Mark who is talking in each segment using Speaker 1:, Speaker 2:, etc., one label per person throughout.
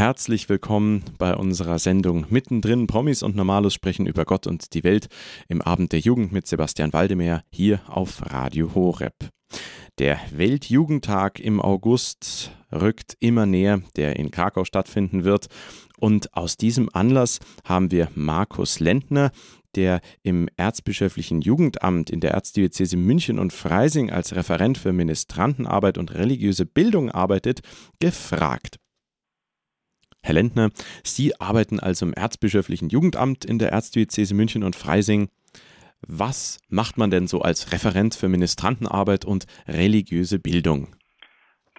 Speaker 1: Herzlich willkommen bei unserer Sendung Mittendrin. Promis und Normalos sprechen über Gott und die Welt im Abend der Jugend mit Sebastian Waldemar hier auf Radio Horeb. Der Weltjugendtag im August rückt immer näher, der in Krakau stattfinden wird. Und aus diesem Anlass haben wir Markus Lentner, der im Erzbischöflichen Jugendamt in der Erzdiözese München und Freising als Referent für Ministrantenarbeit und religiöse Bildung arbeitet, gefragt. Herr Lentner, Sie arbeiten also im Erzbischöflichen Jugendamt in der Erzdiözese München und Freising. Was macht man denn so als Referent für Ministrantenarbeit und religiöse Bildung?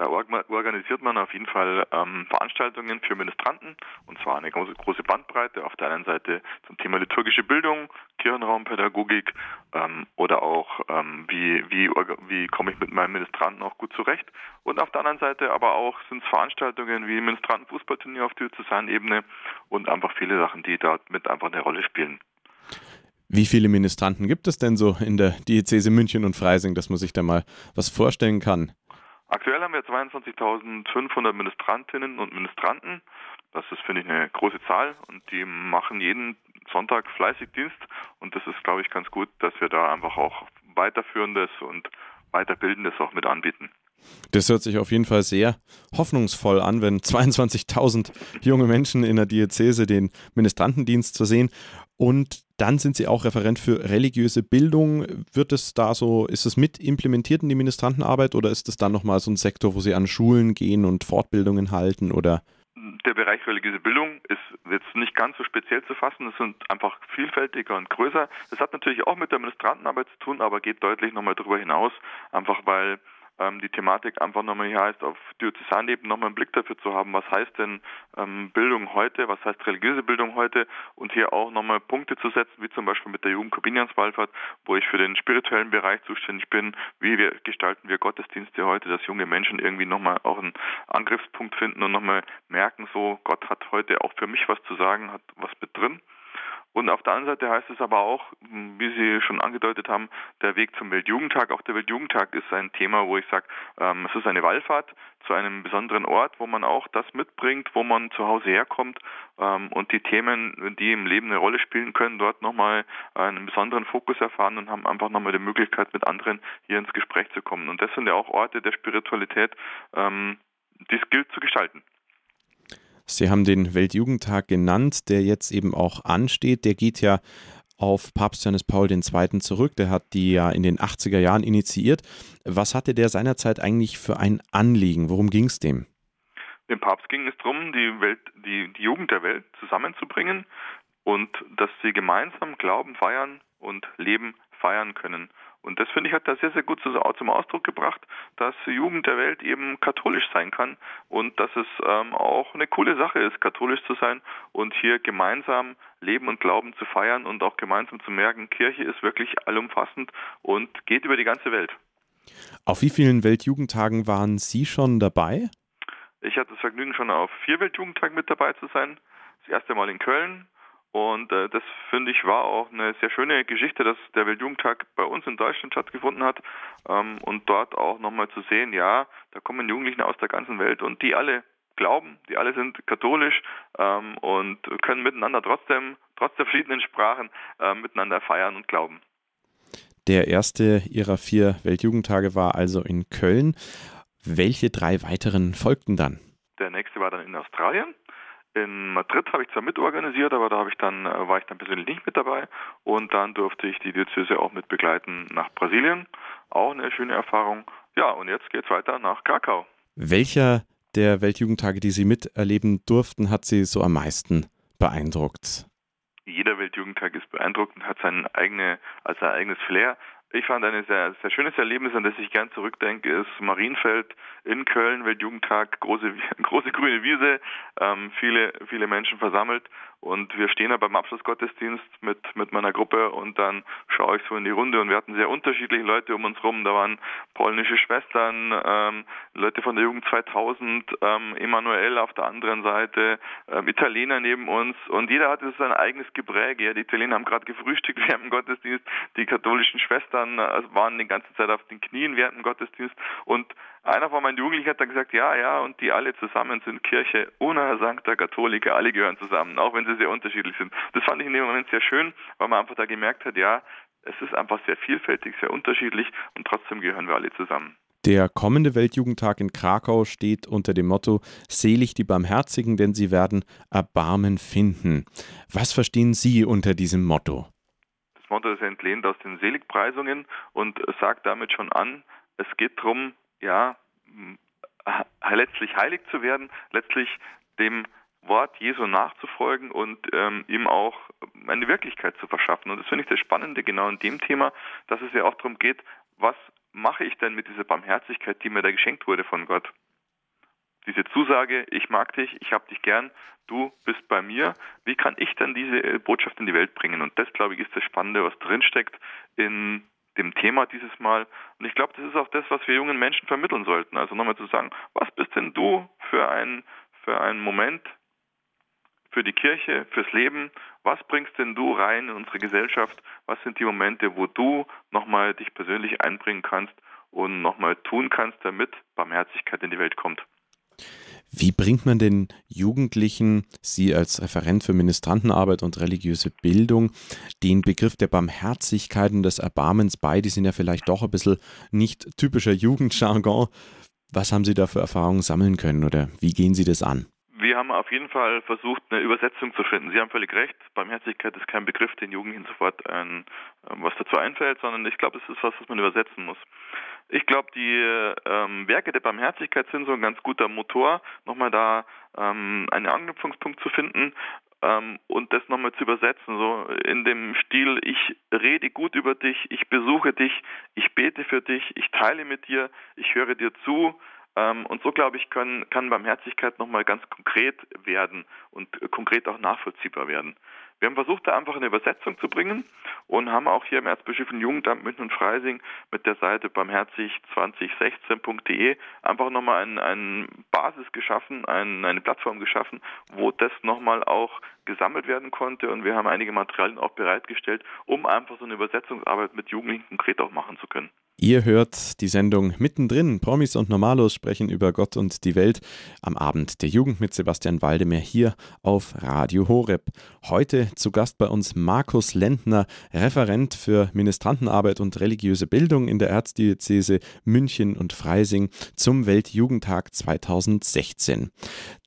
Speaker 2: Da organisiert man auf jeden Fall ähm, Veranstaltungen für Ministranten und zwar eine große, große Bandbreite. Auf der einen Seite zum Thema liturgische Bildung, Kirchenraumpädagogik ähm, oder auch ähm, wie, wie, wie komme ich mit meinem Ministranten auch gut zurecht. Und auf der anderen Seite aber auch sind es Veranstaltungen wie Ministrantenfußballturnier auf Diözesanebene und einfach viele Sachen, die dort mit einfach eine Rolle spielen.
Speaker 1: Wie viele Ministranten gibt es denn so in der Diözese München und Freising, dass man sich da mal was vorstellen kann?
Speaker 2: Aktuell haben wir 22.500 Ministrantinnen und Ministranten. Das ist, finde ich, eine große Zahl und die machen jeden Sonntag fleißig Dienst und das ist, glaube ich, ganz gut, dass wir da einfach auch weiterführendes und weiterbildendes auch mit anbieten.
Speaker 1: Das hört sich auf jeden Fall sehr hoffnungsvoll an, wenn 22.000 junge Menschen in der Diözese den Ministrantendienst zu sehen. Und dann sind Sie auch Referent für religiöse Bildung. Wird es da so, ist es mit implementiert in die Ministrantenarbeit oder ist es dann nochmal so ein Sektor, wo Sie an Schulen gehen und Fortbildungen halten oder?
Speaker 2: Der Bereich religiöse Bildung ist jetzt nicht ganz so speziell zu fassen. Es sind einfach vielfältiger und größer. Das hat natürlich auch mit der Ministrantenarbeit zu tun, aber geht deutlich nochmal darüber hinaus, einfach weil die Thematik einfach nochmal hier heißt, auf Diözesanebene nochmal einen Blick dafür zu haben, was heißt denn ähm, Bildung heute, was heißt religiöse Bildung heute und hier auch nochmal Punkte zu setzen, wie zum Beispiel mit der Jugend Korbinianswallfahrt, wo ich für den spirituellen Bereich zuständig bin, wie wir gestalten wir Gottesdienste heute, dass junge Menschen irgendwie nochmal auch einen Angriffspunkt finden und nochmal merken, so Gott hat heute auch für mich was zu sagen, hat was mit drin. Und auf der anderen Seite heißt es aber auch, wie Sie schon angedeutet haben, der Weg zum Weltjugendtag. Auch der Weltjugendtag ist ein Thema, wo ich sage, ähm, es ist eine Wallfahrt zu einem besonderen Ort, wo man auch das mitbringt, wo man zu Hause herkommt ähm, und die Themen, die im Leben eine Rolle spielen können, dort nochmal einen besonderen Fokus erfahren und haben einfach nochmal die Möglichkeit, mit anderen hier ins Gespräch zu kommen. Und das sind ja auch Orte der Spiritualität, ähm, die es gilt zu gestalten.
Speaker 1: Sie haben den Weltjugendtag genannt, der jetzt eben auch ansteht. Der geht ja auf Papst Johannes Paul II. zurück. Der hat die ja in den 80er Jahren initiiert. Was hatte der seinerzeit eigentlich für ein Anliegen? Worum ging es dem?
Speaker 2: Dem Papst ging es darum, die, Welt, die, die Jugend der Welt zusammenzubringen und dass sie gemeinsam Glauben feiern und Leben feiern können. Und das finde ich hat er sehr, sehr gut zum Ausdruck gebracht, dass Jugend der Welt eben katholisch sein kann und dass es ähm, auch eine coole Sache ist, katholisch zu sein und hier gemeinsam Leben und Glauben zu feiern und auch gemeinsam zu merken, Kirche ist wirklich allumfassend und geht über die ganze Welt.
Speaker 1: Auf wie vielen Weltjugendtagen waren Sie schon dabei?
Speaker 2: Ich hatte das Vergnügen, schon auf vier Weltjugendtagen mit dabei zu sein. Das erste Mal in Köln, und äh, das finde ich war auch eine sehr schöne Geschichte, dass der Weltjugendtag bei uns in Deutschland stattgefunden hat ähm, und dort auch nochmal zu sehen, ja, da kommen Jugendlichen aus der ganzen Welt und die alle glauben, die alle sind katholisch ähm, und können miteinander trotzdem, trotz der verschiedenen Sprachen, äh, miteinander feiern und glauben.
Speaker 1: Der erste ihrer vier Weltjugendtage war also in Köln. Welche drei weiteren folgten dann?
Speaker 2: Der nächste war dann in Australien. In Madrid habe ich zwar mitorganisiert, aber da habe ich dann, äh, war ich dann persönlich nicht mit dabei. Und dann durfte ich die Diözese auch mit begleiten nach Brasilien. Auch eine schöne Erfahrung. Ja, und jetzt geht es weiter nach Krakau.
Speaker 1: Welcher der Weltjugendtage, die Sie miterleben durften, hat Sie so am meisten beeindruckt?
Speaker 2: Jeder Weltjugendtag ist beeindruckend, hat sein, eigene, also sein eigenes Flair. Ich fand ein sehr, sehr schönes Erlebnis, an das ich gern zurückdenke, ist Marienfeld in Köln, Weltjugendtag, große, große grüne Wiese, ähm, viele, viele Menschen versammelt. Und wir stehen da beim Abschlussgottesdienst mit, mit meiner Gruppe und dann schaue ich so in die Runde. Und wir hatten sehr unterschiedliche Leute um uns rum. Da waren polnische Schwestern, ähm, Leute von der Jugend 2000, ähm, Emanuel auf der anderen Seite, ähm, Italiener neben uns. Und jeder hatte sein eigenes Gepräge. Ja, die Italiener haben gerade gefrühstückt während dem Gottesdienst, die katholischen Schwestern also waren die ganze Zeit auf den Knien während dem Gottesdienst. Und einer von meinen Jugendlichen hat dann gesagt, ja, ja, und die alle zusammen sind Kirche una sancta Katholika, alle gehören zusammen, auch wenn sie sehr unterschiedlich sind. Das fand ich in dem Moment sehr schön, weil man einfach da gemerkt hat, ja, es ist einfach sehr vielfältig, sehr unterschiedlich und trotzdem gehören wir alle zusammen.
Speaker 1: Der kommende Weltjugendtag in Krakau steht unter dem Motto Selig die Barmherzigen, denn sie werden Erbarmen finden. Was verstehen Sie unter diesem Motto?
Speaker 2: Das Motto ist entlehnt aus den Seligpreisungen und sagt damit schon an, es geht darum, ja, letztlich heilig zu werden, letztlich dem Wort Jesu nachzufolgen und ähm, ihm auch eine Wirklichkeit zu verschaffen. Und das finde ich das Spannende genau in dem Thema, dass es ja auch darum geht, was mache ich denn mit dieser Barmherzigkeit, die mir da geschenkt wurde von Gott? Diese Zusage, ich mag dich, ich habe dich gern, du bist bei mir. Wie kann ich dann diese Botschaft in die Welt bringen? Und das, glaube ich, ist das Spannende, was drinsteckt in dem Thema dieses Mal. Und ich glaube, das ist auch das, was wir jungen Menschen vermitteln sollten. Also nochmal zu sagen, was bist denn du für ein, für einen Moment, für die Kirche, fürs Leben? Was bringst denn du rein in unsere Gesellschaft? Was sind die Momente, wo du nochmal dich persönlich einbringen kannst und nochmal tun kannst, damit Barmherzigkeit in die Welt kommt?
Speaker 1: Wie bringt man den Jugendlichen, Sie als Referent für Ministrantenarbeit und religiöse Bildung, den Begriff der Barmherzigkeit und des Erbarmens bei? Die sind ja vielleicht doch ein bisschen nicht typischer Jugendjargon. Was haben Sie da für Erfahrungen sammeln können oder wie gehen Sie das an?
Speaker 2: Wir haben auf jeden Fall versucht, eine Übersetzung zu finden. Sie haben völlig recht. Barmherzigkeit ist kein Begriff, den Jugendlichen sofort ein, ähm, was dazu einfällt, sondern ich glaube, es ist was, was man übersetzen muss. Ich glaube, die ähm, Werke der Barmherzigkeit sind so ein ganz guter Motor, nochmal da ähm, einen Anknüpfungspunkt zu finden ähm, und das nochmal zu übersetzen, so in dem Stil, ich rede gut über dich, ich besuche dich, ich bete für dich, ich teile mit dir, ich höre dir zu, und so, glaube ich, kann, kann Barmherzigkeit nochmal ganz konkret werden und konkret auch nachvollziehbar werden. Wir haben versucht, da einfach eine Übersetzung zu bringen und haben auch hier im Erzbischöflichen Jugendamt München und Freising mit der Seite barmherzig2016.de einfach nochmal eine ein Basis geschaffen, ein, eine Plattform geschaffen, wo das nochmal auch gesammelt werden konnte und wir haben einige Materialien auch bereitgestellt, um einfach so eine Übersetzungsarbeit mit Jugendlichen konkret auch machen zu können.
Speaker 1: Ihr hört die Sendung mittendrin. Promis und Normalos sprechen über Gott und die Welt am Abend der Jugend mit Sebastian Waldemar hier auf Radio Horeb. Heute zu Gast bei uns Markus Lendner, Referent für Ministrantenarbeit und religiöse Bildung in der Erzdiözese München und Freising zum Weltjugendtag 2016.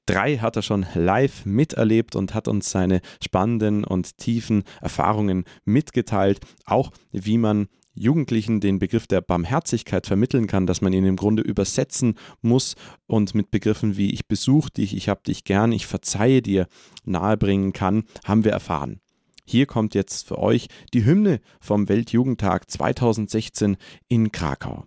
Speaker 1: Drei hat er schon live miterlebt und hat uns seine spannenden und tiefen Erfahrungen mitgeteilt, auch wie man Jugendlichen den Begriff der Barmherzigkeit vermitteln kann, dass man ihn im Grunde übersetzen muss und mit Begriffen wie ich besuche dich, ich habe dich gern, ich verzeihe dir nahebringen kann, haben wir erfahren. Hier kommt jetzt für euch die Hymne vom Weltjugendtag 2016 in Krakau.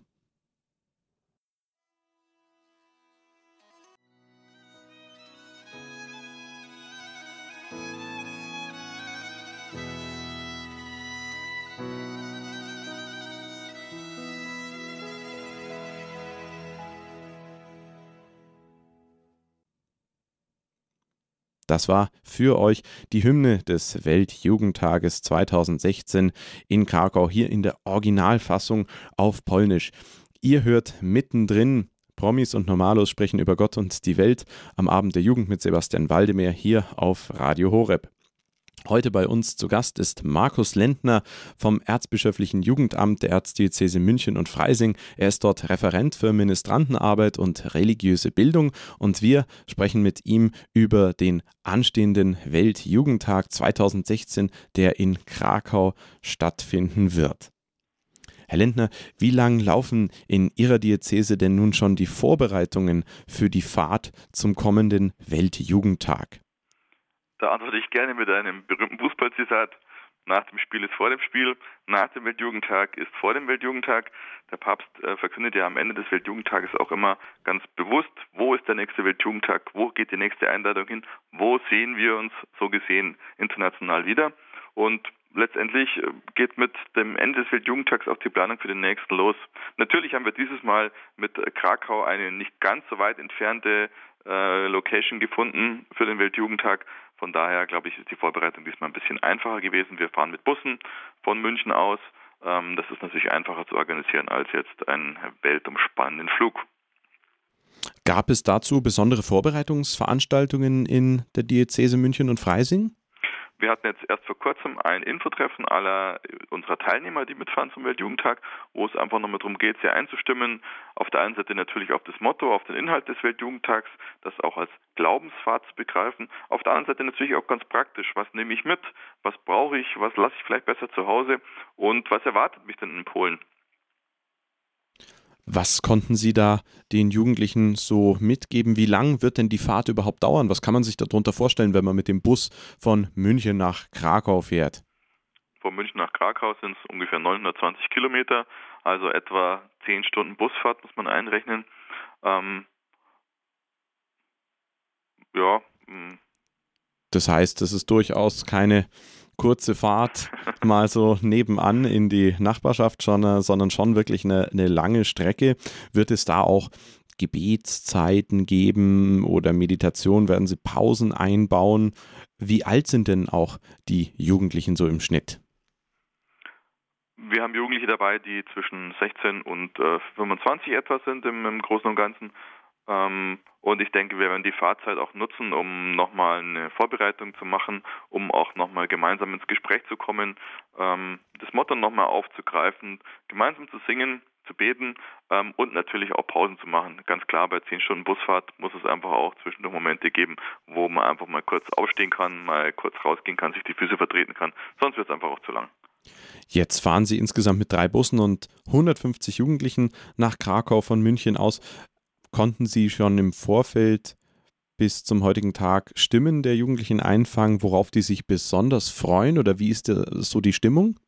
Speaker 1: Das war für euch die Hymne des Weltjugendtages 2016 in Krakau, hier in der Originalfassung auf Polnisch. Ihr hört mittendrin Promis und Normalos sprechen über Gott und die Welt am Abend der Jugend mit Sebastian Waldemar hier auf Radio Horeb. Heute bei uns zu Gast ist Markus Lendner vom Erzbischöflichen Jugendamt der Erzdiözese München und Freising. Er ist dort Referent für Ministrantenarbeit und religiöse Bildung und wir sprechen mit ihm über den anstehenden Weltjugendtag 2016, der in Krakau stattfinden wird. Herr Lendner, wie lang laufen in Ihrer Diözese denn nun schon die Vorbereitungen für die Fahrt zum kommenden Weltjugendtag?
Speaker 2: Da antworte ich gerne mit einem berühmten Fußballzitat. Nach dem Spiel ist vor dem Spiel, nach dem Weltjugendtag ist vor dem Weltjugendtag. Der Papst äh, verkündet ja am Ende des Weltjugendtages auch immer ganz bewusst, wo ist der nächste Weltjugendtag, wo geht die nächste Einladung hin, wo sehen wir uns so gesehen international wieder. Und letztendlich äh, geht mit dem Ende des Weltjugendtags auch die Planung für den nächsten los. Natürlich haben wir dieses Mal mit Krakau eine nicht ganz so weit entfernte äh, Location gefunden für den Weltjugendtag. Von daher, glaube ich, ist die Vorbereitung diesmal ein bisschen einfacher gewesen. Wir fahren mit Bussen von München aus. Ähm, das ist natürlich einfacher zu organisieren als jetzt einen weltumspannenden Flug.
Speaker 1: Gab es dazu besondere Vorbereitungsveranstaltungen in der Diözese München und Freising?
Speaker 2: Wir hatten jetzt erst vor kurzem ein Infotreffen aller unserer Teilnehmer, die mitfahren zum Weltjugendtag, wo es einfach nochmal darum geht, sie einzustimmen. Auf der einen Seite natürlich auf das Motto, auf den Inhalt des Weltjugendtags, das auch als Glaubensfahrt zu begreifen. Auf der anderen Seite natürlich auch ganz praktisch. Was nehme ich mit? Was brauche ich? Was lasse ich vielleicht besser zu Hause? Und was erwartet mich denn in Polen?
Speaker 1: Was konnten Sie da den Jugendlichen so mitgeben? Wie lang wird denn die Fahrt überhaupt dauern? Was kann man sich darunter vorstellen, wenn man mit dem Bus von München nach Krakau fährt?
Speaker 2: Von München nach Krakau sind es ungefähr 920 Kilometer, also etwa 10 Stunden Busfahrt muss man einrechnen. Ähm, ja.
Speaker 1: Mm. Das heißt, es ist durchaus keine kurze Fahrt mal so nebenan in die Nachbarschaft, schon, äh, sondern schon wirklich eine, eine lange Strecke. Wird es da auch Gebetszeiten geben oder Meditation? Werden Sie Pausen einbauen? Wie alt sind denn auch die Jugendlichen so im Schnitt?
Speaker 2: Wir haben Jugendliche dabei, die zwischen 16 und äh, 25 etwa sind im, im Großen und Ganzen. Ähm, und ich denke, wir werden die Fahrzeit auch nutzen, um nochmal eine Vorbereitung zu machen, um auch nochmal gemeinsam ins Gespräch zu kommen, ähm, das Motto nochmal aufzugreifen, gemeinsam zu singen, zu beten ähm, und natürlich auch Pausen zu machen. Ganz klar, bei 10 Stunden Busfahrt muss es einfach auch zwischendurch Momente geben, wo man einfach mal kurz aufstehen kann, mal kurz rausgehen kann, sich die Füße vertreten kann. Sonst wird es einfach auch zu lang.
Speaker 1: Jetzt fahren Sie insgesamt mit drei Bussen und 150 Jugendlichen nach Krakau von München aus. Konnten Sie schon im Vorfeld bis zum heutigen Tag Stimmen der Jugendlichen einfangen, worauf die sich besonders freuen oder wie ist so die Stimmung?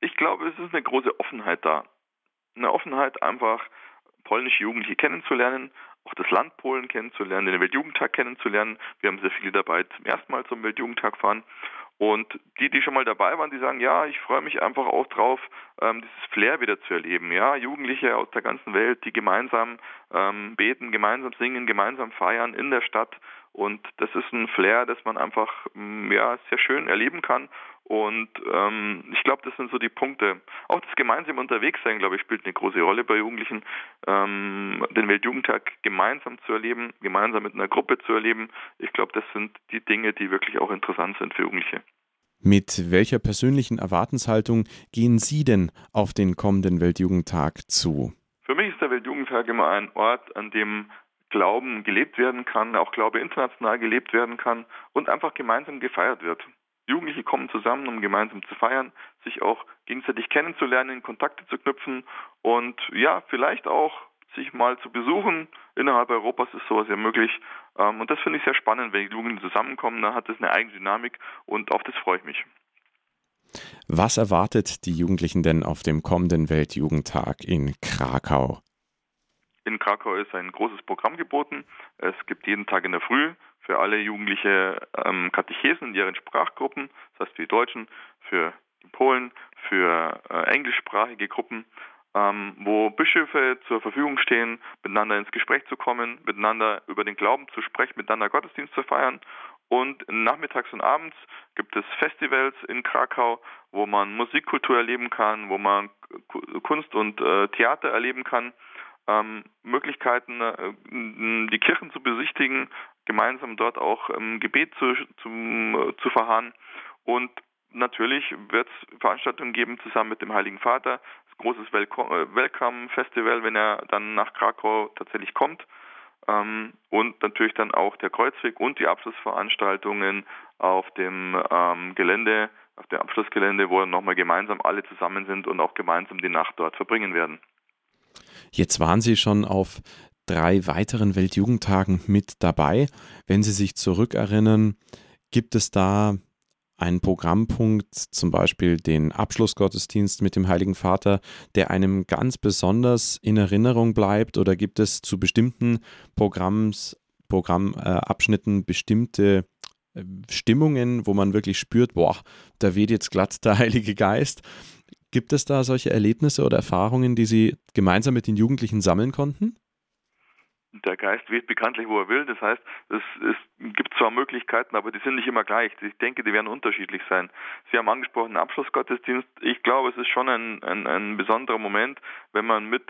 Speaker 2: Ich glaube, es ist eine große Offenheit da. Eine Offenheit, einfach polnische Jugendliche kennenzulernen, auch das Land Polen kennenzulernen, den Weltjugendtag kennenzulernen. Wir haben sehr viele dabei, zum ersten Mal zum Weltjugendtag fahren und die, die schon mal dabei waren, die sagen, ja, ich freue mich einfach auch drauf, ähm, dieses Flair wieder zu erleben. Ja, Jugendliche aus der ganzen Welt, die gemeinsam ähm, beten, gemeinsam singen, gemeinsam feiern in der Stadt. Und das ist ein Flair, das man einfach mm, ja, sehr schön erleben kann. Und ähm, ich glaube, das sind so die Punkte. Auch das gemeinsame Unterwegssein, glaube ich, spielt eine große Rolle bei Jugendlichen. Ähm, den Weltjugendtag gemeinsam zu erleben, gemeinsam mit einer Gruppe zu erleben. Ich glaube, das sind die Dinge, die wirklich auch interessant sind für Jugendliche.
Speaker 1: Mit welcher persönlichen Erwartenshaltung gehen Sie denn auf den kommenden Weltjugendtag zu?
Speaker 2: Für mich ist der Weltjugendtag immer ein Ort, an dem Glauben gelebt werden kann, auch Glaube international gelebt werden kann und einfach gemeinsam gefeiert wird. Jugendliche kommen zusammen, um gemeinsam zu feiern, sich auch gegenseitig kennenzulernen, Kontakte zu knüpfen und ja, vielleicht auch sich mal zu besuchen. Innerhalb Europas ist sowas ja möglich. Ähm, und das finde ich sehr spannend, wenn die Jugendlichen zusammenkommen, dann hat das eine eigene Dynamik und auf das freue ich mich.
Speaker 1: Was erwartet die Jugendlichen denn auf dem kommenden Weltjugendtag in Krakau?
Speaker 2: In Krakau ist ein großes Programm geboten. Es gibt jeden Tag in der Früh für alle Jugendliche ähm, Katechesen in ihren Sprachgruppen, das heißt für die Deutschen, für die Polen, für äh, englischsprachige Gruppen, ähm, wo Bischöfe zur Verfügung stehen, miteinander ins Gespräch zu kommen, miteinander über den Glauben zu sprechen, miteinander Gottesdienst zu feiern. Und nachmittags und abends gibt es Festivals in Krakau, wo man Musikkultur erleben kann, wo man Kunst und äh, Theater erleben kann ähm, Möglichkeiten, äh, die Kirchen zu besichtigen, gemeinsam dort auch ähm, Gebet zu, zum, äh, zu verharren. Und natürlich wird es Veranstaltungen geben zusammen mit dem Heiligen Vater, das großes äh, Welcome Festival, wenn er dann nach Krakau tatsächlich kommt. Ähm, und natürlich dann auch der Kreuzweg und die Abschlussveranstaltungen auf dem ähm, Gelände, auf dem Abschlussgelände, wo nochmal gemeinsam alle zusammen sind und auch gemeinsam die Nacht dort verbringen werden.
Speaker 1: Jetzt waren Sie schon auf drei weiteren Weltjugendtagen mit dabei. Wenn Sie sich zurückerinnern, gibt es da einen Programmpunkt, zum Beispiel den Abschlussgottesdienst mit dem Heiligen Vater, der einem ganz besonders in Erinnerung bleibt? Oder gibt es zu bestimmten Programms, Programmabschnitten bestimmte äh, Stimmungen, wo man wirklich spürt, boah, da weht jetzt glatt der Heilige Geist? Gibt es da solche Erlebnisse oder Erfahrungen, die Sie gemeinsam mit den Jugendlichen sammeln konnten?
Speaker 2: Der Geist weht bekanntlich, wo er will. Das heißt, es, es, gibt zwar Möglichkeiten, aber die sind nicht immer gleich. Ich denke, die werden unterschiedlich sein. Sie haben angesprochen, Abschlussgottesdienst. Ich glaube, es ist schon ein, ein, ein besonderer Moment, wenn man mit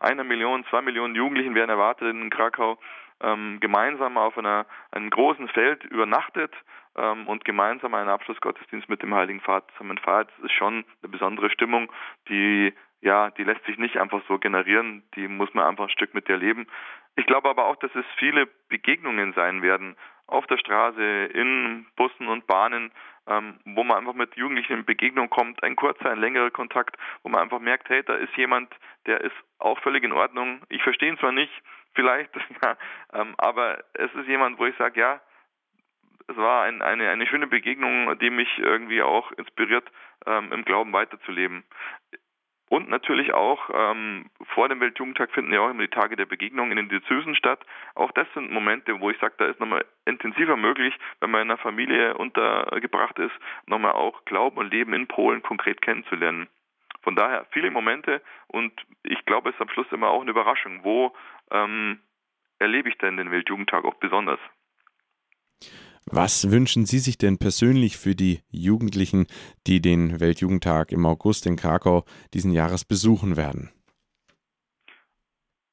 Speaker 2: einer Million, zwei Millionen Jugendlichen werden erwartet in Krakau, ähm, gemeinsam auf einer, einem großen Feld übernachtet ähm, und gemeinsam einen Abschlussgottesdienst mit dem Heiligen Vater zusammen feiert. Das ist schon eine besondere Stimmung, die ja, die lässt sich nicht einfach so generieren, die muss man einfach ein Stück mit erleben. Ich glaube aber auch, dass es viele Begegnungen sein werden auf der Straße, in Bussen und Bahnen, ähm, wo man einfach mit Jugendlichen in Begegnung kommt, ein kurzer, ein längerer Kontakt, wo man einfach merkt, hey, da ist jemand, der ist auch völlig in Ordnung. Ich verstehe ihn zwar nicht, vielleicht, ähm, aber es ist jemand, wo ich sage, ja, es war ein, eine, eine schöne Begegnung, die mich irgendwie auch inspiriert, ähm, im Glauben weiterzuleben. Und natürlich auch ähm, vor dem Weltjugendtag finden ja auch immer die Tage der Begegnung in den Diözesen statt. Auch das sind Momente, wo ich sage, da ist nochmal intensiver möglich, wenn man in einer Familie untergebracht ist, nochmal auch Glauben und Leben in Polen konkret kennenzulernen. Von daher viele Momente und ich glaube, es ist am Schluss immer auch eine Überraschung, wo ähm, erlebe ich denn den Weltjugendtag auch besonders.
Speaker 1: Was wünschen Sie sich denn persönlich für die Jugendlichen, die den Weltjugendtag im August in Krakau diesen Jahres besuchen werden?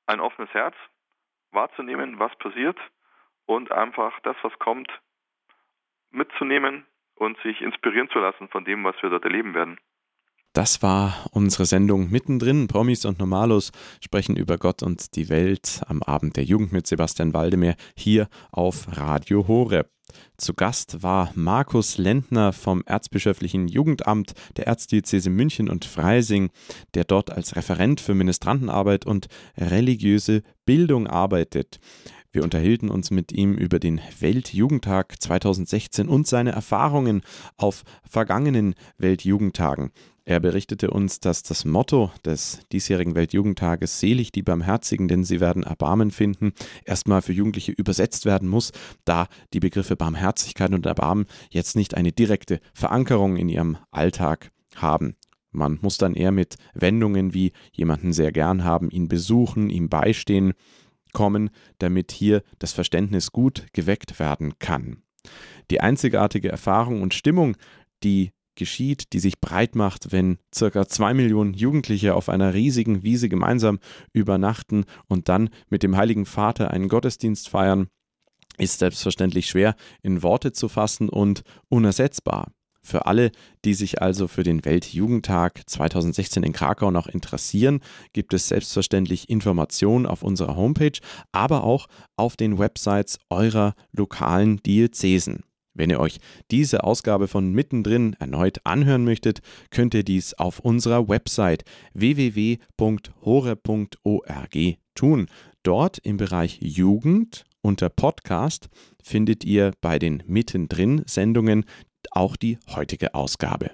Speaker 2: Ein offenes Herz, wahrzunehmen, was passiert und einfach das, was kommt, mitzunehmen und sich inspirieren zu lassen von dem, was wir dort erleben werden.
Speaker 1: Das war unsere Sendung mittendrin. Promis und Normalos sprechen über Gott und die Welt am Abend der Jugend mit Sebastian Waldemar hier auf Radio Horeb. Zu Gast war Markus Lendner vom Erzbischöflichen Jugendamt der Erzdiözese München und Freising, der dort als Referent für Ministrantenarbeit und religiöse Bildung arbeitet. Wir unterhielten uns mit ihm über den Weltjugendtag 2016 und seine Erfahrungen auf vergangenen Weltjugendtagen. Er berichtete uns, dass das Motto des diesjährigen Weltjugendtages Selig die Barmherzigen, denn sie werden Erbarmen finden, erstmal für Jugendliche übersetzt werden muss, da die Begriffe Barmherzigkeit und Erbarmen jetzt nicht eine direkte Verankerung in ihrem Alltag haben. Man muss dann eher mit Wendungen wie jemanden sehr gern haben, ihn besuchen, ihm beistehen, kommen, damit hier das Verständnis gut geweckt werden kann. Die einzigartige Erfahrung und Stimmung, die geschieht, die sich breit macht, wenn circa zwei Millionen Jugendliche auf einer riesigen Wiese gemeinsam übernachten und dann mit dem Heiligen Vater einen Gottesdienst feiern, ist selbstverständlich schwer in Worte zu fassen und unersetzbar. Für alle, die sich also für den Weltjugendtag 2016 in Krakau noch interessieren, gibt es selbstverständlich Informationen auf unserer Homepage, aber auch auf den Websites eurer lokalen Diözesen. Wenn ihr euch diese Ausgabe von Mittendrin erneut anhören möchtet, könnt ihr dies auf unserer Website www.hore.org tun. Dort im Bereich Jugend unter Podcast findet ihr bei den Mittendrin Sendungen auch die heutige Ausgabe.